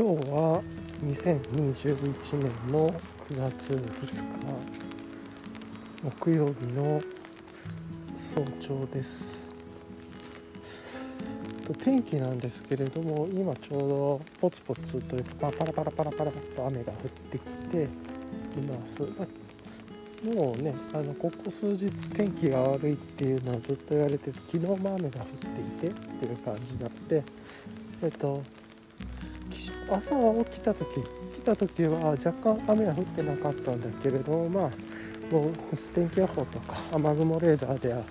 今日は2021年の9月2日木曜日の早朝です。天気なんですけれども今ちょうどポツポツというかパラパラパラパラと雨が降ってきていますもうねあのここ数日天気が悪いっていうのはずっと言われて昨日も雨が降っていてっていう感じになってえっと朝起きた時来た時は若干雨は降ってなかったんだけれどまあもう天気予報とか雨雲レーダーでは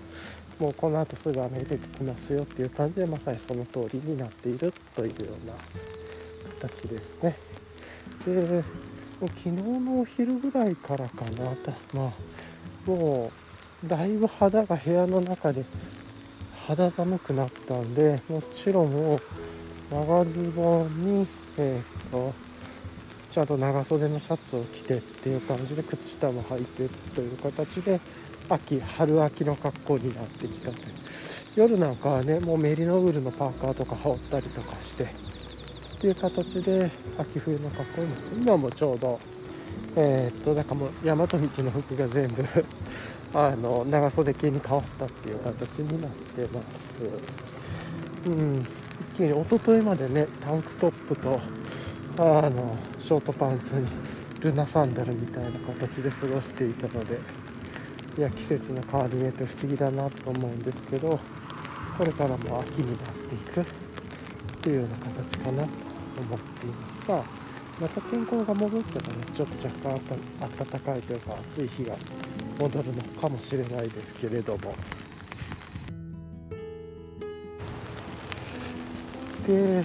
もうこの後すぐ雨出てきますよっていう感じでまさにその通りになっているというような形ですね。で昨日のお昼ぐらいからかなまあもうだいぶ肌が部屋の中で肌寒くなったんでもちろんもう長ズボンにえー、とちゃんと長袖のシャツを着てっていう感じで靴下も履いてという形で秋春秋の格好になってきたと夜なんかはねもうメリノウールのパーカーとか羽織ったりとかしてっていう形で秋冬の格好になって今もちょうどえー、っとだかもう大和道の服が全部 あの長袖系に変わったっていう形になってます。うん。一気に一昨日までねタンクトップとあのショートパンツにルナサンダルみたいな形で過ごしていたのでいや季節の変わり目って不思議だなと思うんですけどこれからも秋になっていくっていうような形かなと思っています。まあまた天候が戻ったらねちょっと若干暖かいというか暑い日が戻るのかもしれないですけれども。で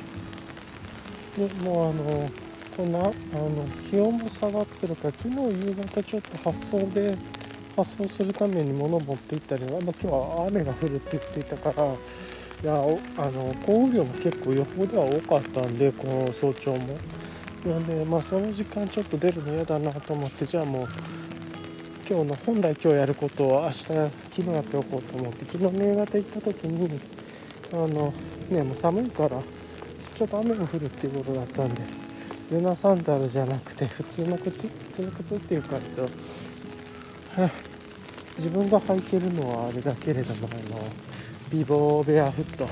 もうあのこんなあの気温も下がってるから昨日夕方ちょっと発送で発送するために物を持って行ったり、まあ、今日は雨が降るって言っていたからいやあの降雨量も結構予報では多かったんでこの早朝も。なんでまあその時間ちょっと出るの嫌だなと思ってじゃあもう今日の本来今日やることを明日昨日やっておこうと思って昨日夕方行った時にあのねもう寒いからちょっと雨が降るっていうことだったんでルナサンダルじゃなくて普通の靴普通の靴っていうかと 自分が履いてるのはあれだけれどもあのビボーベアフット。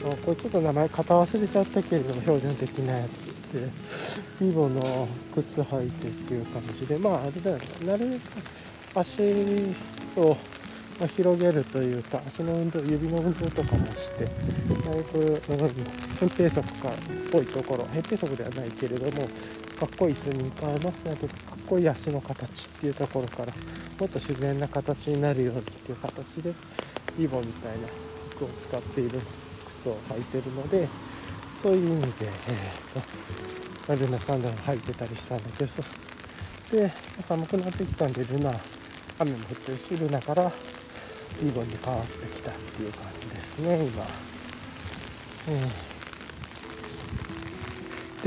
これちょっと名前型忘れちゃったけれども標準的なやつでビボの靴履いてっていう感じでまああれだよね。なるべく足をまあ、広げるというか足の運動指の運動とかもしてだいぶ、うん、扁平足かっぽいところ扁平足ではないけれどもかっこいいスニーカーのなんかかっこいい足の形っていうところからもっと自然な形になるようにっていう形でリボンみたいな服を使っている靴を履いてるのでそういう意味で、えーと、ルナサンダル履いてたりしたんだけどで寒くなってきたんでルナ雨も降ってるしルナからリボンに変わってきたっていう感じですね今、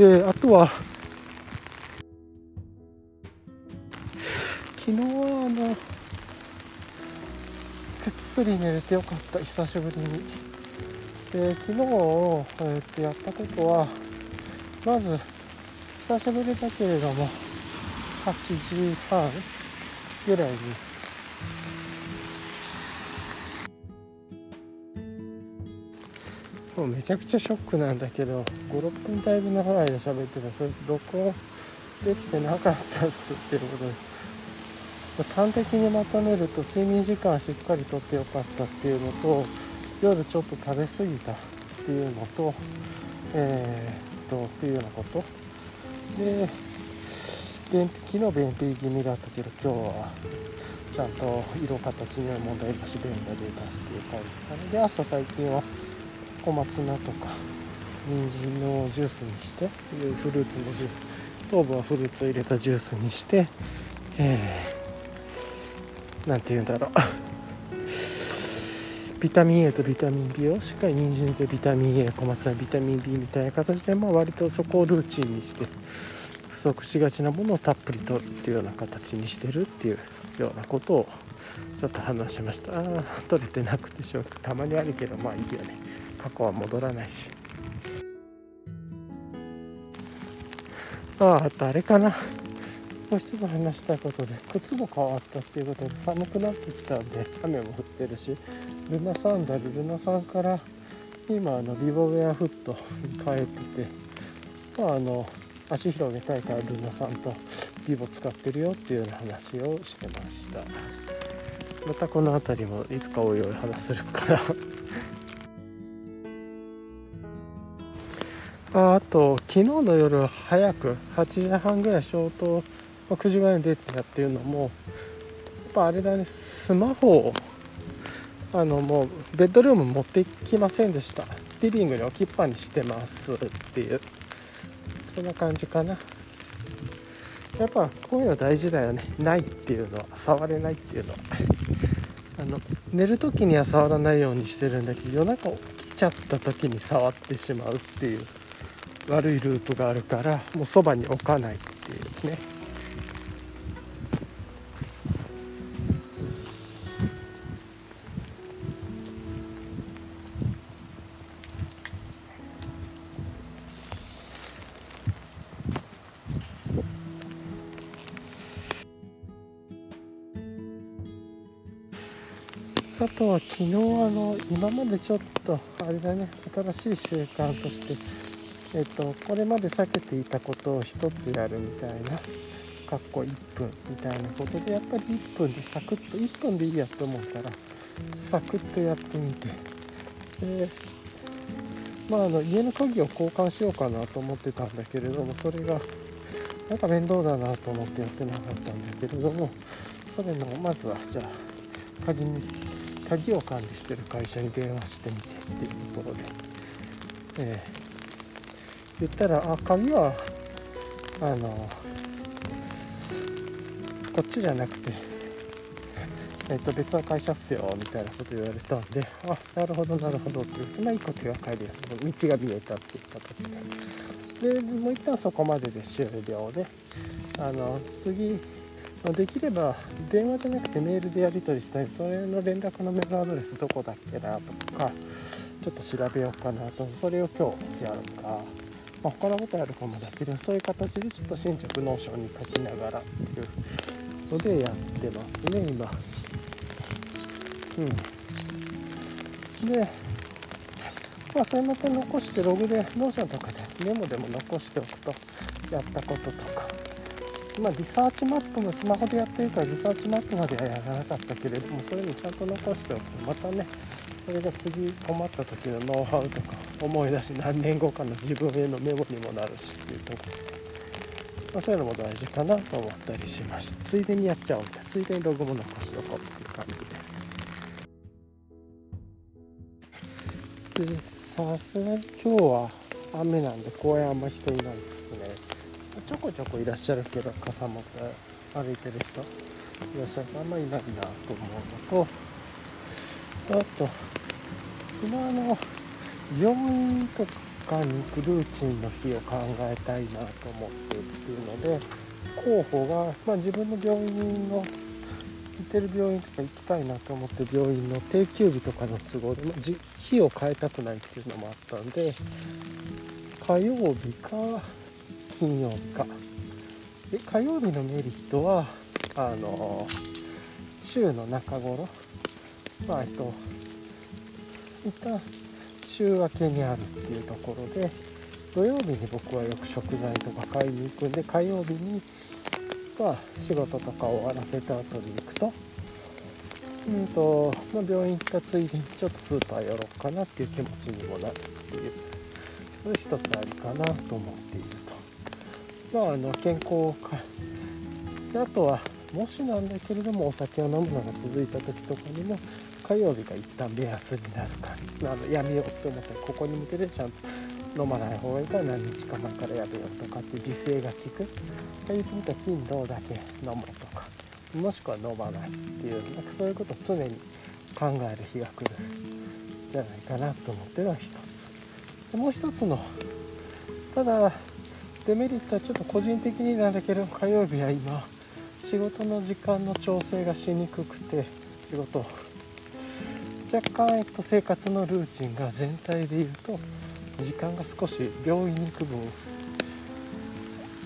うん、であとは昨日はあのぐっすり寝れてよかった久しぶりに。で昨日、えー、っとやったことはまず久しぶりだけれども8時半ぐらいにもうめちゃくちゃショックなんだけど56分だいぶ長い間喋ってた。それ録音できてなかったっすっていうことで。端的にまとめると睡眠時間しっかりとってよかったっていうのと夜ちょっと食べ過ぎたっていうのとえー、っとっていうようなこと。で便昨日便秘気味だったけど今日はちゃんと色形には問題なし便が出たっていう感じかな。で朝最近は小松菜とか人参のジュースにしてフルーツのジュース糖分はフルーツを入れたジュースにしてえー、なんて言うんだろう。ビタミン A とビタミン B をしっかり人参でビタミン A 小松菜ビタミン B みたいな形で、まあ、割とそこをルーチンにして不足しがちなものをたっぷりとるっていうような形にしてるっていうようなことをちょっと話しました。あ取れてなくてしょう。たまにあるけどまあいいよね。過去は戻らないし。ああとあれかな。もう一つ話したいことで靴も変わったっていうことで寒くなってきたんで雨も降ってるしルナサンダルルナさんから今あのビボウェアフットに変えててまああの足広げたいからルナさんとビボ使ってるよっていうような話をしてました。またこの辺りもいつかおいおい話するから。ああと昨日の夜早く8時半ぐらい消灯9時ぐらいに出てたっていうのもやっぱあれだねスマホをあのもうベッドルーム持ってきませんでした。リビングに置きっぱにしてますっていうそんな感じかな。やっぱこういうの大事だよね。ないっていうのは触れないっていうのは。あの寝る時には触らないようにしてるんだけど夜中起きちゃった時に触ってしまうっていう。悪いループがあるからもうそばに置かないっていうね。あとは昨日あの今までちょっとあれだね新しい習慣としてえっとこれまで避けていたことを一つやるみたいなかっこ1分みたいなことでやっぱり1分でサクッと1分でいいやと思うからサクッとやってみて。でまああの家の鍵を交換しようかなと思ってたんだけれどもそれがなんか面倒だなと思ってやってなかったんだけれどもそれのまずはじゃあ鍵に鍵を管理してる会社に電話してみてっていうところで、えー、言ったら「あ鍵はあのこっちじゃなくて、えー、と別の会社っすよ」みたいなこと言われたんで「あなるほどなるほど」って言ってまあいいことが帰りやすい道が見えたっていう形ででもう一旦そこまでで終了であの次できれば電話じゃなくてメールでやり取りしたい。それの連絡のメールアドレスどこだっけなとかちょっと調べようかなと。それを今日やるか、まあ、他のことやるかもだけどそういう形でちょっと新着 Notion に書きながらっていうのでやってますね今。うん。でまあそれまた残してログで Notion とかでメモでも残しておくとやったこととか。まあ、 researchmap もスマホでやってるから researchmap まではやらなかったけれどもそれにちゃんと残しておくとまたねそれが次困った時のノウハウとか思い出し何年後かの自分へのメモにもなるしっていうところ。で、まあ、そういうのも大事かなと思ったりしましたついでにやっちゃおう。みたいなついでにログも残しとこうっていう感じで。でさすがに今日は雨なんで公園あんま人いないんですけどね。ちょこちょこいらっしゃるけど傘持って歩いてる人いらっしゃるあんまりいないなと思うのとあと今の病院とかに行くルーチンの日を考えたいなと思っているっていうので候補が、まあ、自分の病院の行ってる病院とか行きたいなと思って病院の定休日とかの都合で、まあ、日を変えたくないっていうのもあったんで火曜日か金曜日かで火曜日のメリットはあの週の中頃まあえっと一旦週明けにあるっていうところで土曜日に僕はよく食材とか買いに行くんで火曜日にまあ仕事とか終わらせた後に行くとうんと、まあ、病院行ったついでにちょっとスーパー寄ろうかなっていう気持ちにもなるっていうそれ一つありかなと思っている。まあ、あの健康か。あとはもしなんだけれどもお酒を飲むのが続いた時とかにも火曜日が一旦目安になるかあのやめようって思ったらここに向けてちゃんと飲まない方がいいから何日か前からやめようとかって自制が効く言ってみたら金土だけ飲もうとかもしくは飲まないっていうなんかそういうことを常に考える日が来る。んじゃないかなと思ってるのは一つ。でもう一つのただデメリットはちょっと個人的になんだけど火曜日は今仕事の時間の調整がしにくくて仕事若干、えっと、生活のルーチンが全体でいうと時間が少し病院に行く分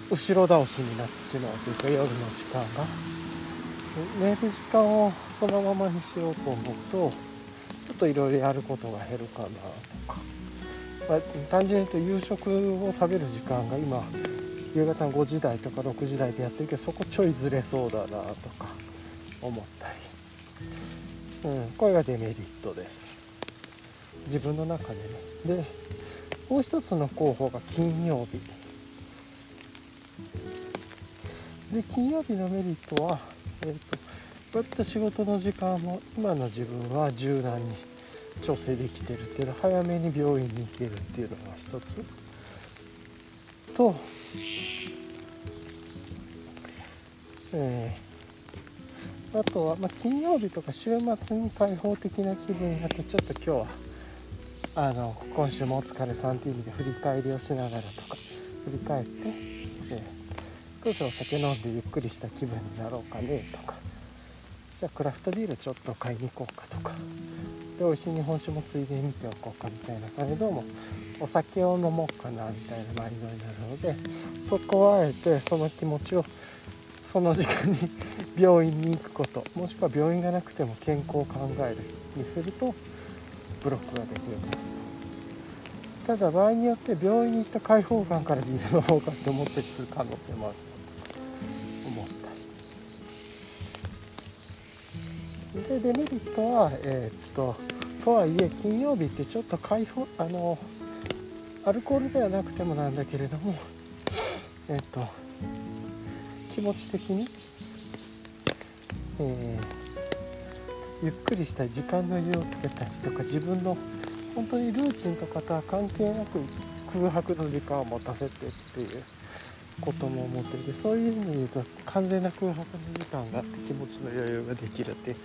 後ろ倒しになってしまうというか夜の時間が。寝る時間をそのままにしようと思うとちょっといろいろやることが減るかなとか、まあ、単純に言うと夕食を食べる時間が今夕方の5時台とか6時台でやってるけどそこちょいずれそうだなとか思ったり、うん、これがデメリットです。自分の中でね。でもう一つの候補が金曜日。で金曜日のメリットは、えーと、こうやって仕事の時間も今の自分は柔軟に調整できてるっていうの早めに病院に行けるっていうのが一つ。と、えー、あとは、まあ、金曜日とか週末に開放的な気分になってちょっと今日はあの今週もお疲れさんっていう意味で振り返りをしながらとか振り返って、えー、少しお酒飲んでゆっくりした気分になろうかねとか。じゃあクラフトビールちょっと買いに行こうかとか。で美味しい日本酒もついでに見ておこうかみたいな感じどうもお酒を飲もうかなみたいなマインドになるのでそこはあえてその気持ちをその時間に 病院に行くこともしくは病院がなくても健康を考えるにするとブロックができるただ場合によって病院に行った開放感からビールの方かって思ったりする可能性もある。でデメリットはえー、っととはいえ金曜日ってちょっと開放あのアルコールではなくてもなんだけれどもえっと気持ち的に、えーゆっくりした時間の湯をつけたりとか自分の本当にルーチンとかとは関係なく空白の時間を持たせてっていう。ことも思っていてそういう意味で言うと完全な空白の時間があって気持ちの余裕ができるっていう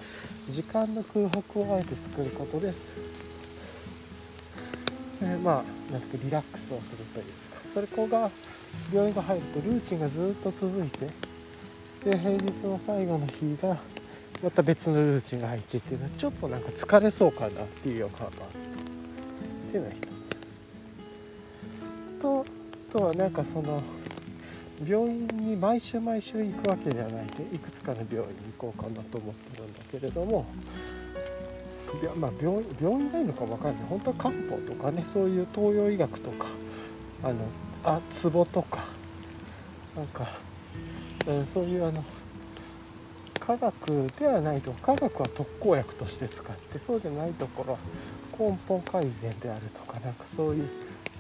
時間の空白をあえて作ることで、えー、まあなんかリラックスをするというかそれこが病院が入るとルーチンがずっと続いてで平日の最後の日がまた別のルーチンが入ってっていうのはちょっとなんか疲れそうかなっていう予感があっていうのが一つ。とあとはなんかその病院に毎週毎週行くわけではないでいくつかの病院に行こうかなと思ってるんだけれどもまあ、病院病院がいのか分かんない。本当は漢方とかねそういう東洋医学とかあのあツボとかなんか、うん、そういうあの科学ではないと科学は特効薬として使ってそうじゃないところは根本改善であるとかなんかそういう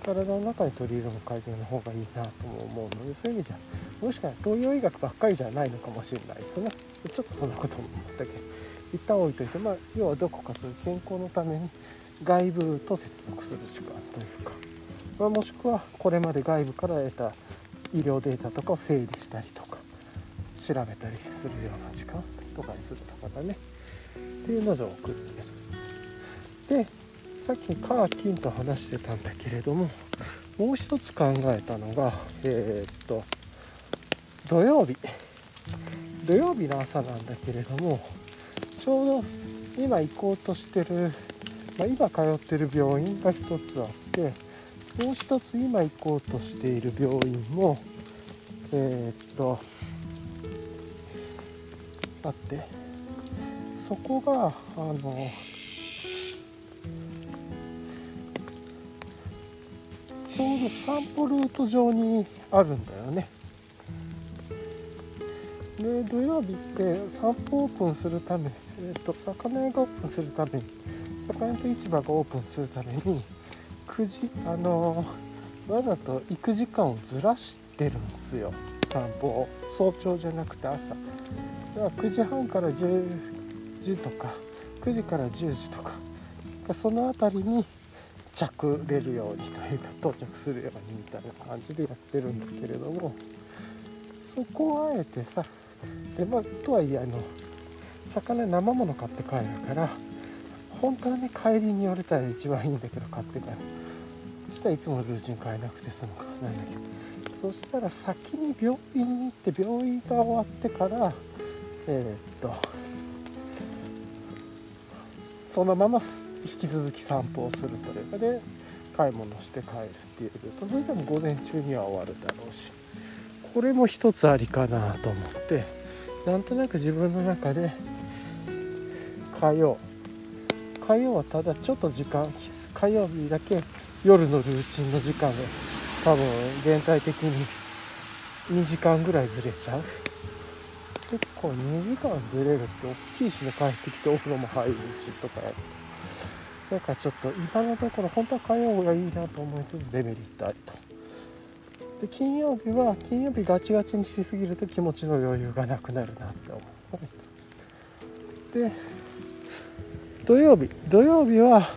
体の中に取り入れる改善の方がいいなとも思うのでそういう意味じゃもしかしたら東洋医学ばっかりじゃないのかもしれないですねちょっとそんなことも思ったけど一旦置いといてまあ要はどこかそういう健康のために外部と接続する時間というか、まあ、もしくはこれまで外部から得た医療データとかを整理したりとか調べたりするような時間とかにするとかだねっていうので送ってでさっきカー金と話してたんだけれどももう一つ考えたのがえー、っと土曜日。土曜日の朝なんだけれどもちょうど今行こうとしてる、まあ、今通ってる病院が一つあってもう一つ今行こうとしている病院もえー、っとあって。そこがあのょうど散歩ルート上にあるんだよね。で土曜日って散歩オープンするため、えーと、魚屋がオープンするために魚屋と市場がオープンするために9時あのわざと行く時間をずらしてるんですよ。散歩を。早朝じゃなくて朝。だから9時半から10時とか9時から10時とか。その辺りに着れるようにというか到着するようにみたいな感じでやってるんだけれどもそこをあえてさでまあとはいえあの魚生もの買って帰るから本当はね帰りに寄れたら一番いいんだけど買ってからそしたらいつものルーチン変えなくて済むからなんだけどそしたら先に病院に行って病院が終わってからえー、っとそのまま引き続き散歩をするというかで買い物して帰るっていうルートそれでも午前中には終わるだろうしこれも一つありかなと思ってなんとなく自分の中で火曜火曜はただちょっと時間火曜日だけ夜のルーチンの時間が多分全体的に2時間ぐらいずれちゃう。結構2時間ずれるって大きいしね帰ってきてお風呂も入るしとかやって。るだかちょっと今のところ本当は火曜がいいなと思いつつデメリットありとで金曜日は金曜日ガチガチにしすぎると気持ちの余裕がなくなるなって思うのが一つで土曜日土曜日は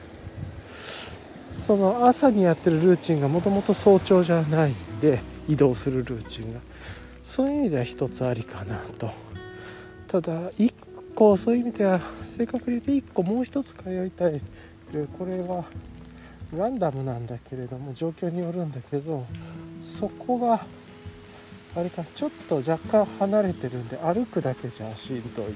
その朝にやってるルーチンがもともと早朝じゃないんで移動するルーチンがそういう意味では一つありかなとただ1個そういう意味では正確に言うと1個もう一つ通いたいでこれはランダムなんだけれども状況によるんだけどそこがあれかちょっと若干離れてるんで歩くだけじゃしんどいって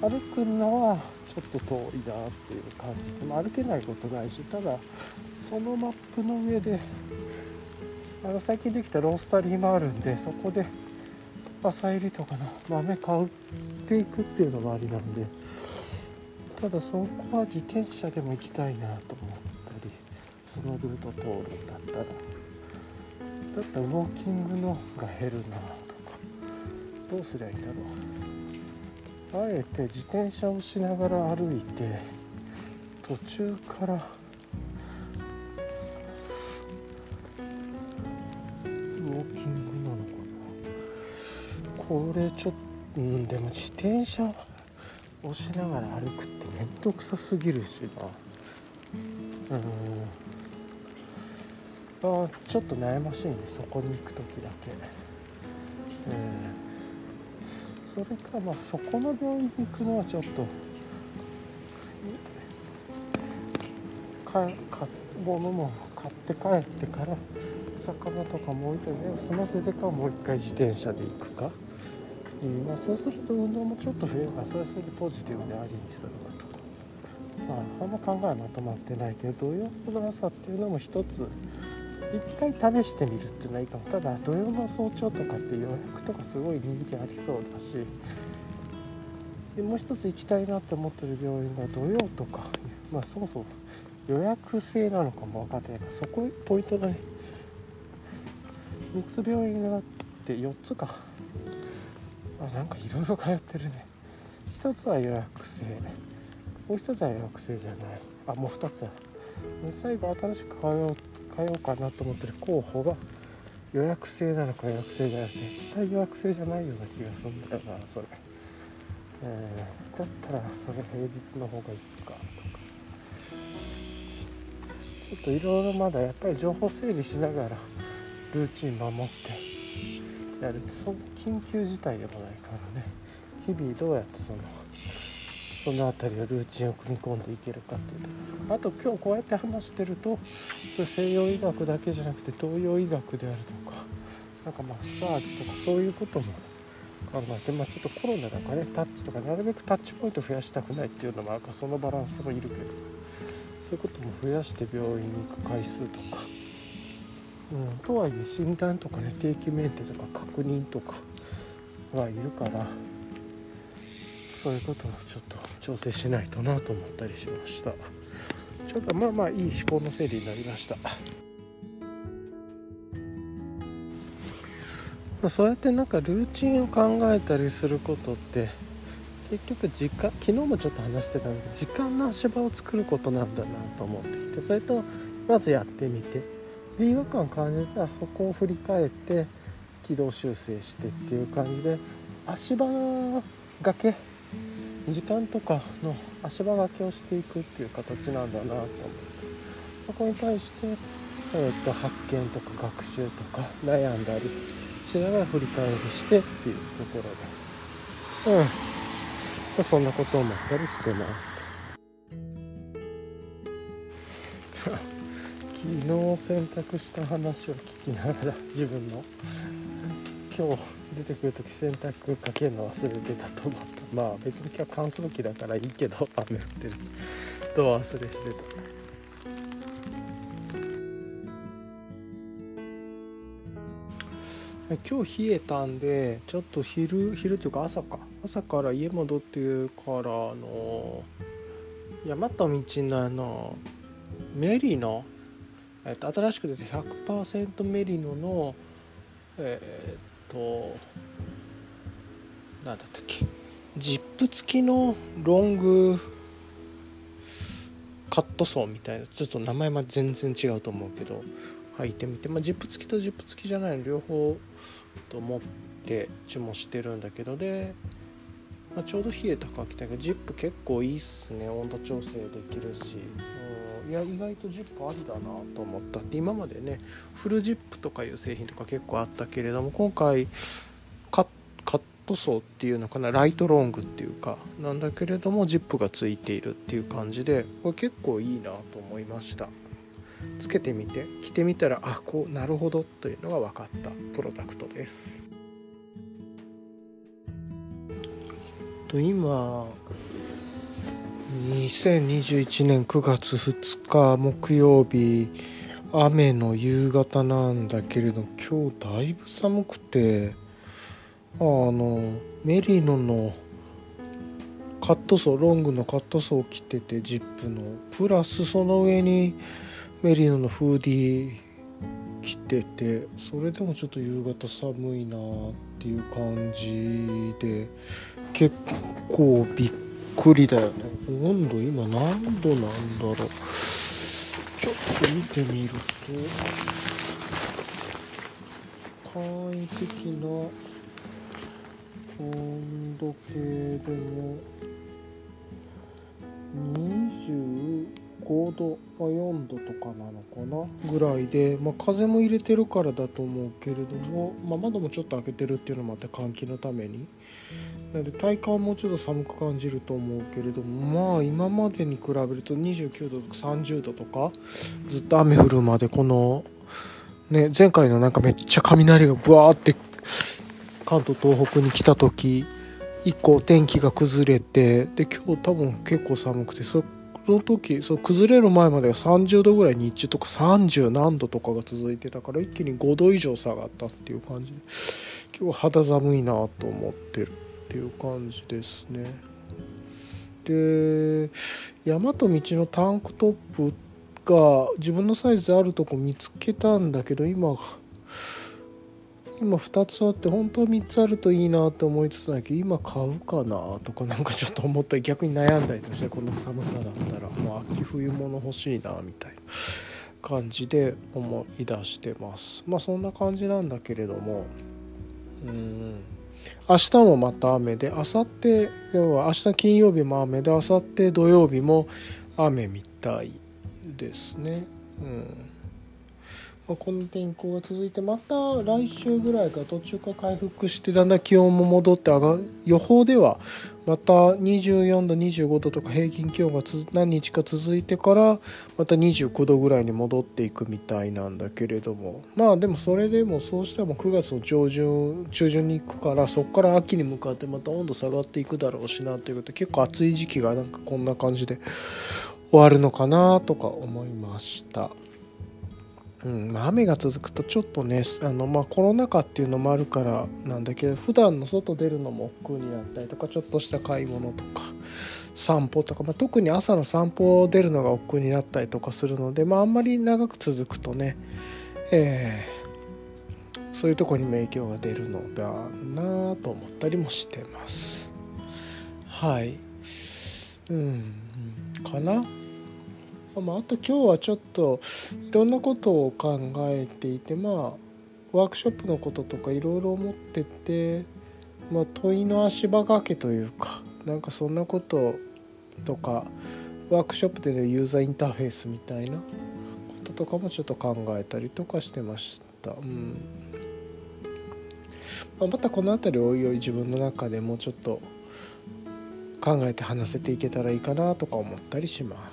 歩くのはちょっと遠いなっていう感じです、歩けないことないしただそのマップの上であの最近できたロースタリーもあるんでそこで朝入りとかの豆買っていくっていうのもありなんでただそこは自転車でも行きたいなと思ったりそのルート通るんだったらだったらウォーキングのが減るなとかどうすりゃいいんだろうあえて自転車をしながら歩いて途中からこれちょっと、うん、でも自転車をしながら歩くって面倒くさすぎるし。なうん。あちょっと悩ましいねそこに行く時だけ、えー、それかまあそこの病院に行くのはちょっと。かか物も買って帰ってから魚とかも置いて全部済ませてからもう一回自転車で行くか。うん。まあ、そうすると運動もちょっと増えるからそれはそれでポジティブでありにするかとか、まあ、あんま考えはまとまってないけど土曜の朝っていうのも一つ一回試してみるっていうのはいいかも。ただ土曜の早朝とかって予約とかすごい人気ありそうだしでもう一つ行きたいなって思ってる病院が土曜とかまあそもそも予約制なのかも分かってないからそこポイントだね。3つ病院があって4つか。あなんかいろいろ通ってるね。一つは予約制。う一つは予約制じゃない。あもう2つは最後新しく通おう通おうかなと思ってる候補が予約制なのか予約制じゃなくて絶対予約制じゃないような気がするんだよなそれ、えー、だったらそれ平日の方がいいかとか。ちょっといろいろまだやっぱり情報整理しながらルーチン守ってやるそ緊急事態でもないからね。日々どうやってそのその辺りをルーチンを組み込んでいけるかっていうとあと今日こうやって話してるとそ西洋医学だけじゃなくて東洋医学であるとかなんかマッサージとかそういうことも考えて、まあ、ちょっとコロナだからねタッチとかなるべくタッチポイント増やしたくないっていうのもあるからそのバランスもいるけどそういうことも増やして病院に行く回数とか。うん、とはいえ診断とかね定期メンテとか確認とかはいるからそういうことをちょっと調整しないとなと思ったりしました。ちょっとまあまあいい思考の整理になりました。そうやってなんかルーチンを考えたりすることって結局時間昨日もちょっと話してたんだけど時間の足場を作ることなんだなと思ってきてそれとまずやってみてで違和感感じたらそこを振り返って軌道修正してっていう感じで足場がけ時間とかの足場がけをしていくっていう形なんだなと思って。そこに対して、えー、と発見とか学習とか悩んだりしながら振り返りしてっていうところで。うん。そんなことを思ったりしてます。昨日選択した話を聞きながら自分の今日出てくる時洗濯かけるの忘れてたと思った。まあ別に今日は乾燥機だからいいけど雨降ってるしと忘れしてた。今日冷えたんでちょっと昼昼というか朝か。朝から家戻ってからあの大和道のあのメリノ、えっと、新しく出て100%メリノのえー、と何だったっけ？ジップ付きのロングカットソーみたいなちょっと名前は全然違うと思うけど履いてみて、まあ、ジップ付きとジップ付きじゃないの両方と思って注文してるんだけどで、まあ、ちょうど冷えたから来たけどジップ結構いいっすね。温度調整できるし、いや意外とジップありだなと思ったって今までねフルジップとかいう製品とか結構あったけれども今回カットソーっていうのかなライトロングっていうかなんだけれどもジップがついているっていう感じでこれ結構いいなと思いました。つけてみて。着てみたらあこうなるほどというのが分かった。プロダクトです。と今2021年9月2日木曜日雨の夕方なんだけれど今日だいぶ寒くてあのメリノのカットソーロングのカットソーを着ててジップのプラスその上にメリノのフーディー着ててそれでもちょっと夕方寒いなっていう感じで結構びっくりだよね。温度今何度なんだろう。ちょっと見てみると簡易的な温度計でも25度、まあ、4度とかなのかなぐらいで、まあ、風も入れてるからだと思うけれども、まあ、窓もちょっと開けてるっていうのもあって換気のために。なので体感もうちょっと寒く感じると思うけれどもまあ今までに比べると29度とか30度とかずっと雨降るまでこのね前回のなんかめっちゃ雷がブワーって関東東北に来た時以降天気が崩れてで今日多分結構寒くてその時そう崩れる前までは30度ぐらい日中とか30何度とかが続いてたから一気に5度以上下がったっていう感じ。で今日肌寒いなと思ってる。っていう感じですね。で大和道のタンクトップが自分のサイズあるとこ見つけたんだけど今今2つあって本当は3つあるといいなって思いつつだけど今買うかなとかなんかちょっと思ったり逆に悩んだりとしてこの寒さだったらもう秋冬物欲しいなみたいな感じで思い出してます。まあそんな感じなんだけれども。うん。明日もまた雨で明後日要は明日金曜日も雨で明後日土曜日も雨みたいですね。うん、この天候が続いてまた来週ぐらいから途中から回復してだんだん気温も戻って上がる予報ではまた24度25度とか平均気温が何日か続いてからまた29度ぐらいに戻っていくみたいなんだけれどもまあでもそれでもそうしても9月の上旬中旬に行くからそこから秋に向かってまた温度下がっていくだろうしなということで結構暑い時期がなんかこんな感じで終わるのかなとか思いました。うんまあ、雨が続くとちょっとねあの、まあ、コロナ禍っていうのもあるからなんだけど普段の外出るのも億劫になったりとかちょっとした買い物とか散歩とか、まあ、特に朝の散歩を出るのが億劫になったりとかするので、まあ、あんまり長く続くとね、えー、そういうとこにも影響が出るのだなと思ったりもしてます。はいうんかなまあ、あと今日はちょっといろんなことを考えていてまあワークショップのこととかいろいろ思ってて、まあ、問いの足場掛けというかなんかそんなこととかワークショップでのユーザーインターフェースみたいなこととかもちょっと考えたりとかしてました。うんまあ、またこの辺りおいおい自分の中でもうちょっと考えて話せていけたらいいかなとか思ったりします。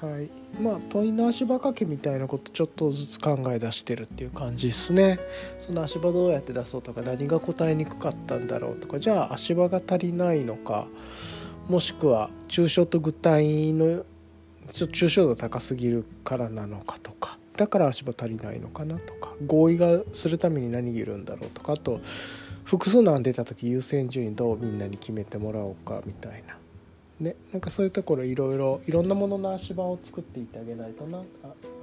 はい。まあ問いの足場掛けみたいなことちょっとずつ考え出してるっていう感じですね。その足場どうやって出そうとか何が答えにくかったんだろうとか。じゃあ足場が足りないのかもしくは抽象と具体のちょ抽象度高すぎるからなのかとか。だから足場足りないのかなとか。合意がするために何がいるんだろうとか。あと複数の案出た時優先順位どうみんなに決めてもらおうかみたいな。ね、なんかそういうところいろいろいろんなものの足場を作っていってあげないとなあ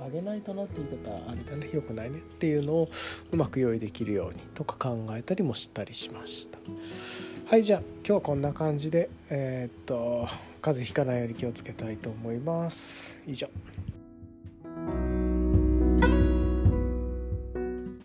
あげないとなっていうことはあれだねよくないねっていうのをうまく用意できるようにとか考えたりもしたりしました。はいじゃあ今日はこんな感じでえー、っと風邪ひかないように気をつけたいと思います。以上。